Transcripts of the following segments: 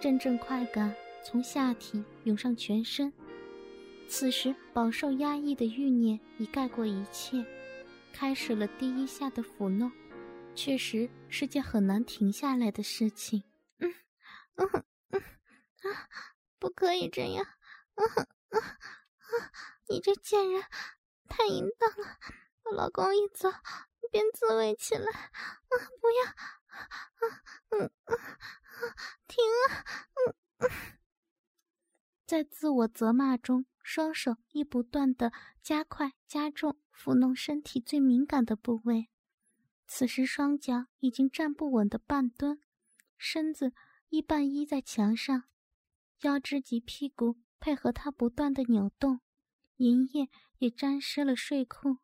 阵阵快感从下体涌上全身。此时饱受压抑的欲念已盖过一切，开始了第一下的抚弄，确实是件很难停下来的事情。嗯，嗯，嗯，啊，不可以这样！嗯，嗯，啊，你这贱人，太淫荡了！我老公一走，便自慰起来。啊，不要！啊，嗯，嗯，停！嗯，在自我责骂中。双手亦不断的加快加重抚弄身体最敏感的部位，此时双脚已经站不稳的半蹲，身子一半依在墙上，腰肢及屁股配合他不断的扭动，银液也沾湿了睡裤，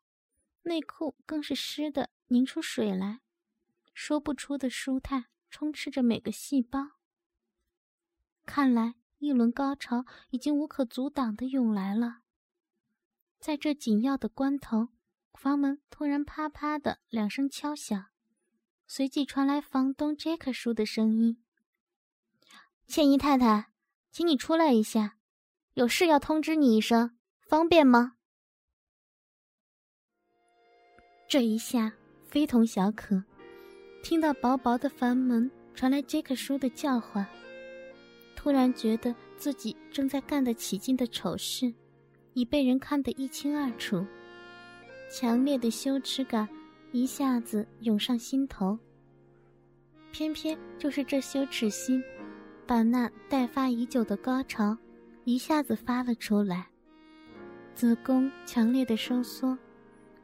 内裤更是湿的凝出水来，说不出的舒泰充斥着每个细胞。看来。一轮高潮已经无可阻挡的涌来了。在这紧要的关头，房门突然啪啪的两声敲响，随即传来房东杰克叔的声音：“倩姨太太，请你出来一下，有事要通知你一声，方便吗？”这一下非同小可，听到薄薄的房门传来杰克叔的叫唤。突然觉得自己正在干得起劲的丑事，已被人看得一清二楚，强烈的羞耻感一下子涌上心头。偏偏就是这羞耻心，把那待发已久的高潮一下子发了出来，子宫强烈的收缩，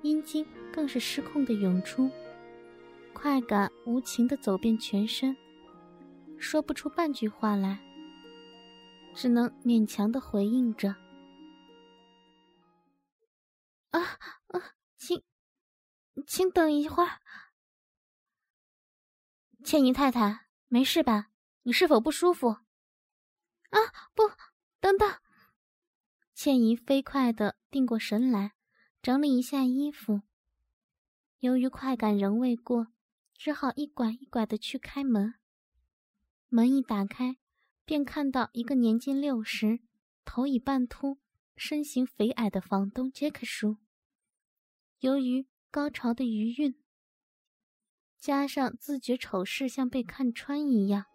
阴茎更是失控的涌出，快感无情的走遍全身，说不出半句话来。只能勉强的回应着。啊啊，请，请等一会儿。倩怡太太，没事吧？你是否不舒服？啊，不，等等。倩怡飞快的定过神来，整理一下衣服。由于快感仍未过，只好一拐一拐的去开门。门一打开。便看到一个年近六十、头已半秃、身形肥矮的房东杰克叔。由于高潮的余韵，加上自觉丑事像被看穿一样，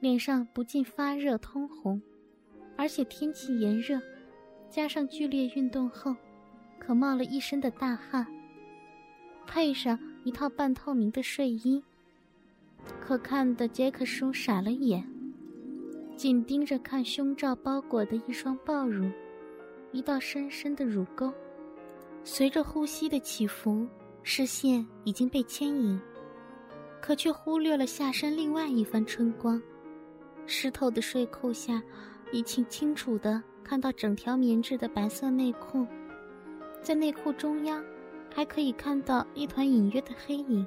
脸上不禁发热通红，而且天气炎热，加上剧烈运动后，可冒了一身的大汗，配上一套半透明的睡衣，可看的杰克叔傻了眼。紧盯着看胸罩包裹的一双抱乳，一道深深的乳沟，随着呼吸的起伏，视线已经被牵引，可却忽略了下身另外一番春光。湿透的睡裤下，已清清楚的看到整条棉质的白色内裤，在内裤中央，还可以看到一团隐约的黑影，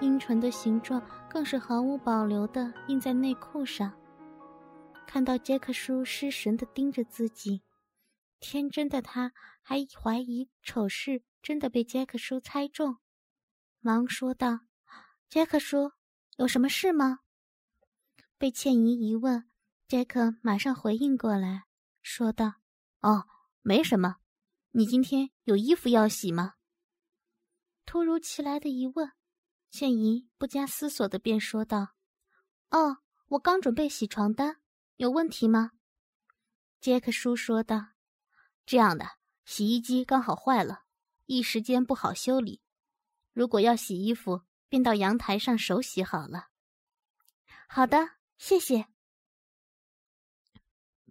阴唇的形状更是毫无保留的印在内裤上。看到杰克叔失神的盯着自己，天真的他还怀疑丑事真的被杰克叔猜中，忙说道：“杰克叔，有什么事吗？”被倩怡一问，杰克马上回应过来，说道：“哦，没什么。你今天有衣服要洗吗？”突如其来的疑问，倩怡不加思索的便说道：“哦，我刚准备洗床单。”有问题吗？杰克叔说道：“这样的，洗衣机刚好坏了，一时间不好修理。如果要洗衣服，便到阳台上手洗好了。”好的，谢谢。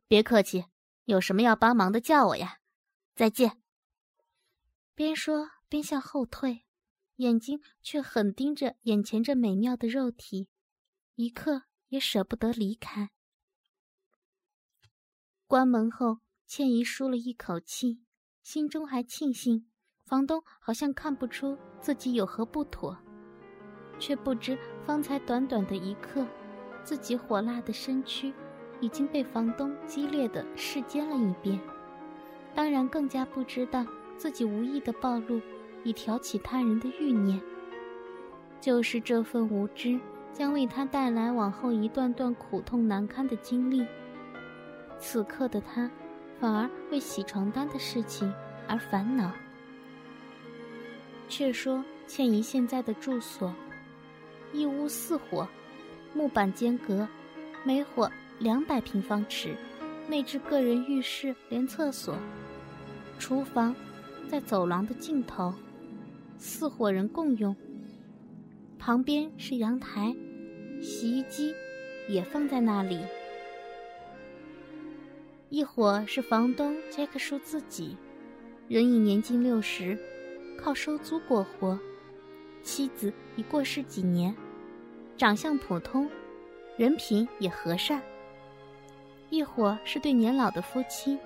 别客气，有什么要帮忙的叫我呀。再见。边说边向后退，眼睛却狠盯着眼前这美妙的肉体，一刻也舍不得离开。关门后，倩怡舒了一口气，心中还庆幸房东好像看不出自己有何不妥，却不知方才短短的一刻，自己火辣的身躯已经被房东激烈的视奸了一遍。当然，更加不知道自己无意的暴露，以挑起他人的欲念。就是这份无知，将为他带来往后一段段苦痛难堪的经历。此刻的他，反而为洗床单的事情而烦恼。却说倩怡现在的住所，一屋四伙，木板间隔，每伙两百平方尺，内置个人浴室，连厕所，厨房在走廊的尽头，四伙人共用。旁边是阳台，洗衣机也放在那里。一伙是房东杰克叔自己，人已年近六十，靠收租过活。妻子已过世几年，长相普通，人品也和善。一伙是对年老的夫妻，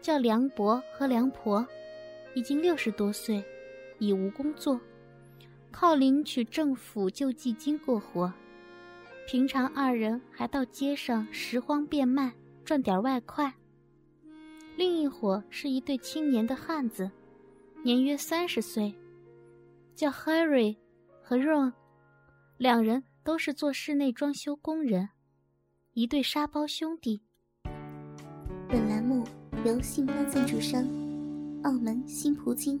叫梁伯和梁婆，已经六十多岁，已无工作。靠领取政府救济金过活，平常二人还到街上拾荒变卖，赚点外快。另一伙是一对青年的汉子，年约三十岁，叫 Harry 和 Ron，两人都是做室内装修工人，一对沙包兄弟。本栏目由信发赞助商澳门新葡京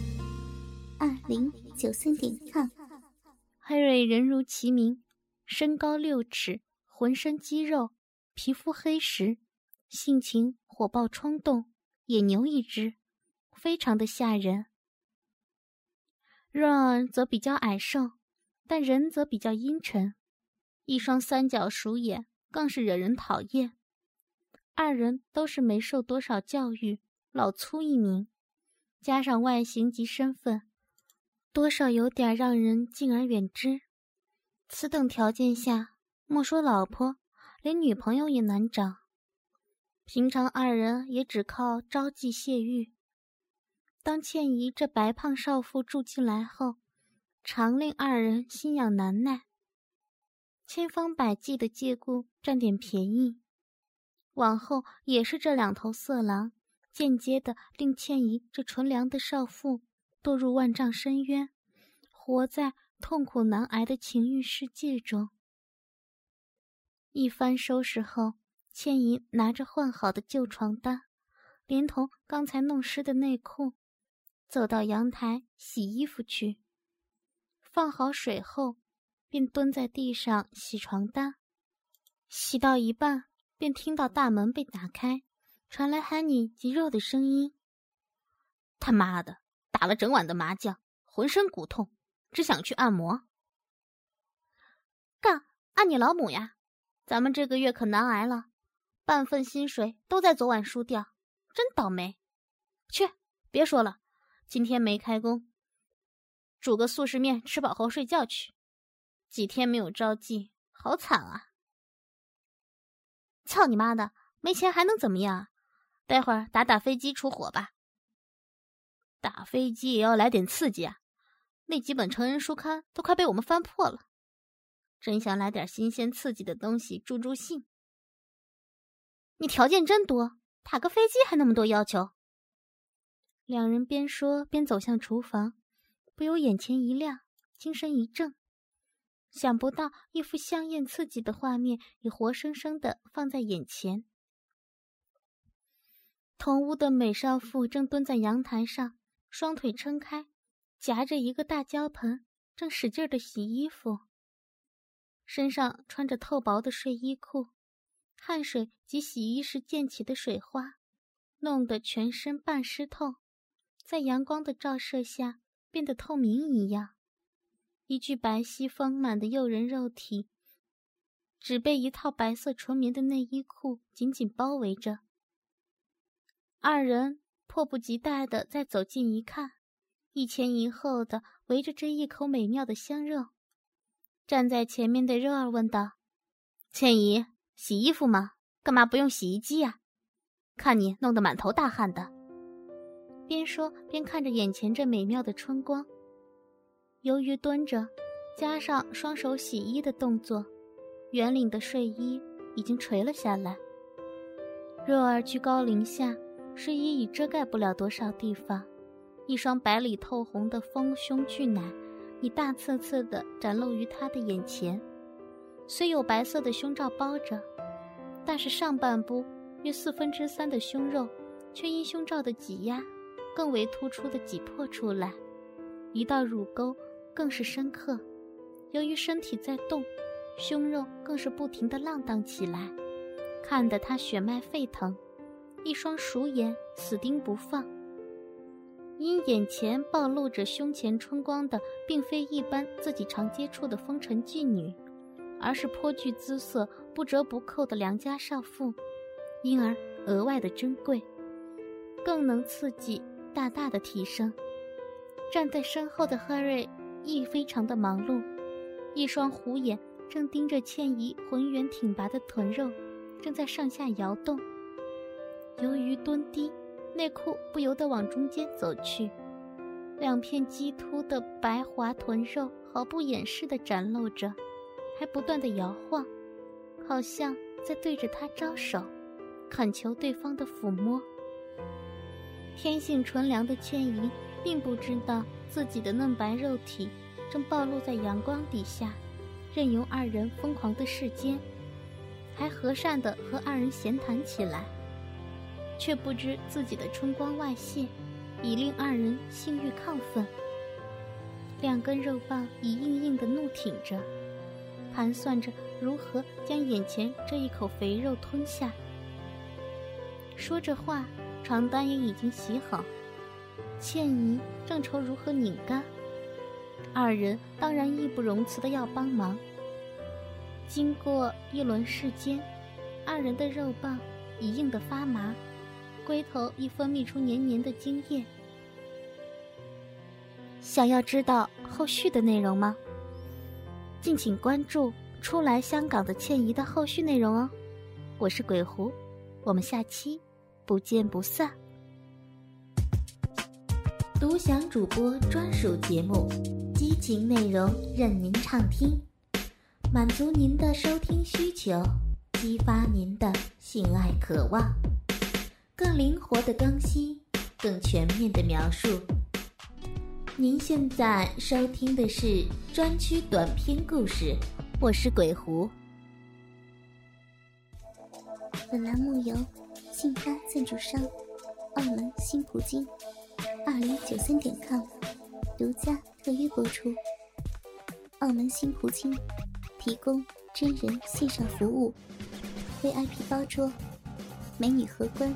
二零九三点 com。海瑞人如其名，身高六尺，浑身肌肉，皮肤黑实，性情火爆冲动，野牛一只，非常的吓人。Ron 则比较矮瘦，但人则比较阴沉，一双三角鼠眼更是惹人讨厌。二人都是没受多少教育，老粗一名，加上外形及身份。多少有点让人敬而远之。此等条件下，莫说老婆，连女朋友也难找。平常二人也只靠招妓泄欲。当倩怡这白胖少妇住进来后，常令二人心痒难耐，千方百计的借故占点便宜。往后也是这两头色狼，间接的令倩怡这纯良的少妇。堕入万丈深渊，活在痛苦难挨的情欲世界中。一番收拾后，倩怡拿着换好的旧床单，连同刚才弄湿的内裤，走到阳台洗衣服去。放好水后，便蹲在地上洗床单。洗到一半，便听到大门被打开，传来喊你及肉的声音：“他妈的！”打了整晚的麻将，浑身骨痛，只想去按摩。干，按你老母呀！咱们这个月可难挨了，半份薪水都在昨晚输掉，真倒霉。去，别说了，今天没开工，煮个速食面吃饱后睡觉去。几天没有招妓，好惨啊！操你妈的，没钱还能怎么样？待会儿打打飞机出火吧。打飞机也要来点刺激啊！那几本成人书刊都快被我们翻破了，真想来点新鲜刺激的东西助助兴。你条件真多，打个飞机还那么多要求。两人边说边走向厨房，不由眼前一亮，精神一振，想不到一幅香艳刺激的画面已活生生的放在眼前。同屋的美少妇正蹲在阳台上。双腿撑开，夹着一个大胶盆，正使劲的洗衣服。身上穿着透薄的睡衣裤，汗水及洗衣时溅起的水花，弄得全身半湿透，在阳光的照射下变得透明一样。一具白皙丰满的诱人肉体，只被一套白色纯棉的内衣裤紧紧包围着。二人。迫不及待的再走近一看，一前一后的围着这一口美妙的香肉。站在前面的肉儿问道：“倩怡，洗衣服吗？干嘛不用洗衣机呀？看你弄得满头大汗的。边说边看着眼前这美妙的春光。由于蹲着，加上双手洗衣的动作，圆领的睡衣已经垂了下来。若儿居高临下，睡衣已遮盖不了多少地方，一双白里透红的丰胸巨奶已大侧侧的展露于他的眼前。虽有白色的胸罩包着，但是上半部约四分之三的胸肉，却因胸罩的挤压，更为突出的挤破出来，一道乳沟更是深刻。由于身体在动，胸肉更是不停的浪荡起来，看得他血脉沸腾，一双鼠眼死盯不放。因眼前暴露着胸前春光的，并非一般自己常接触的风尘妓女。而是颇具姿色、不折不扣的良家少妇，因而额外的珍贵，更能刺激大大的提升。站在身后的赫瑞亦非常的忙碌，一双虎眼正盯着倩怡浑圆挺拔的臀肉，正在上下摇动。由于蹲低，内裤不由得往中间走去，两片鸡突的白滑臀肉毫不掩饰地展露着。还不断的摇晃，好像在对着他招手，恳求对方的抚摸。天性纯良的倩怡并不知道自己的嫩白肉体正暴露在阳光底下，任由二人疯狂的世间，还和善的和二人闲谈起来，却不知自己的春光外泄，已令二人性欲亢奋，两根肉棒已硬硬的怒挺着。盘算着如何将眼前这一口肥肉吞下。说着话，床单也已经洗好，倩怡正愁如何拧干，二人当然义不容辞的要帮忙。经过一轮试间，二人的肉棒已硬得发麻，龟头已分泌出黏黏的精液。想要知道后续的内容吗？敬请关注初来香港的倩怡的后续内容哦，我是鬼狐，我们下期不见不散。独享主播专属节目，激情内容任您畅听，满足您的收听需求，激发您的性爱渴望，更灵活的更新，更全面的描述。您现在收听的是专区短篇故事，我是鬼狐。本栏目由信发赞助商澳门新葡京二零九三点 com 独家特约播出。澳门新葡京提供真人线上服务，VIP 包桌，美女荷官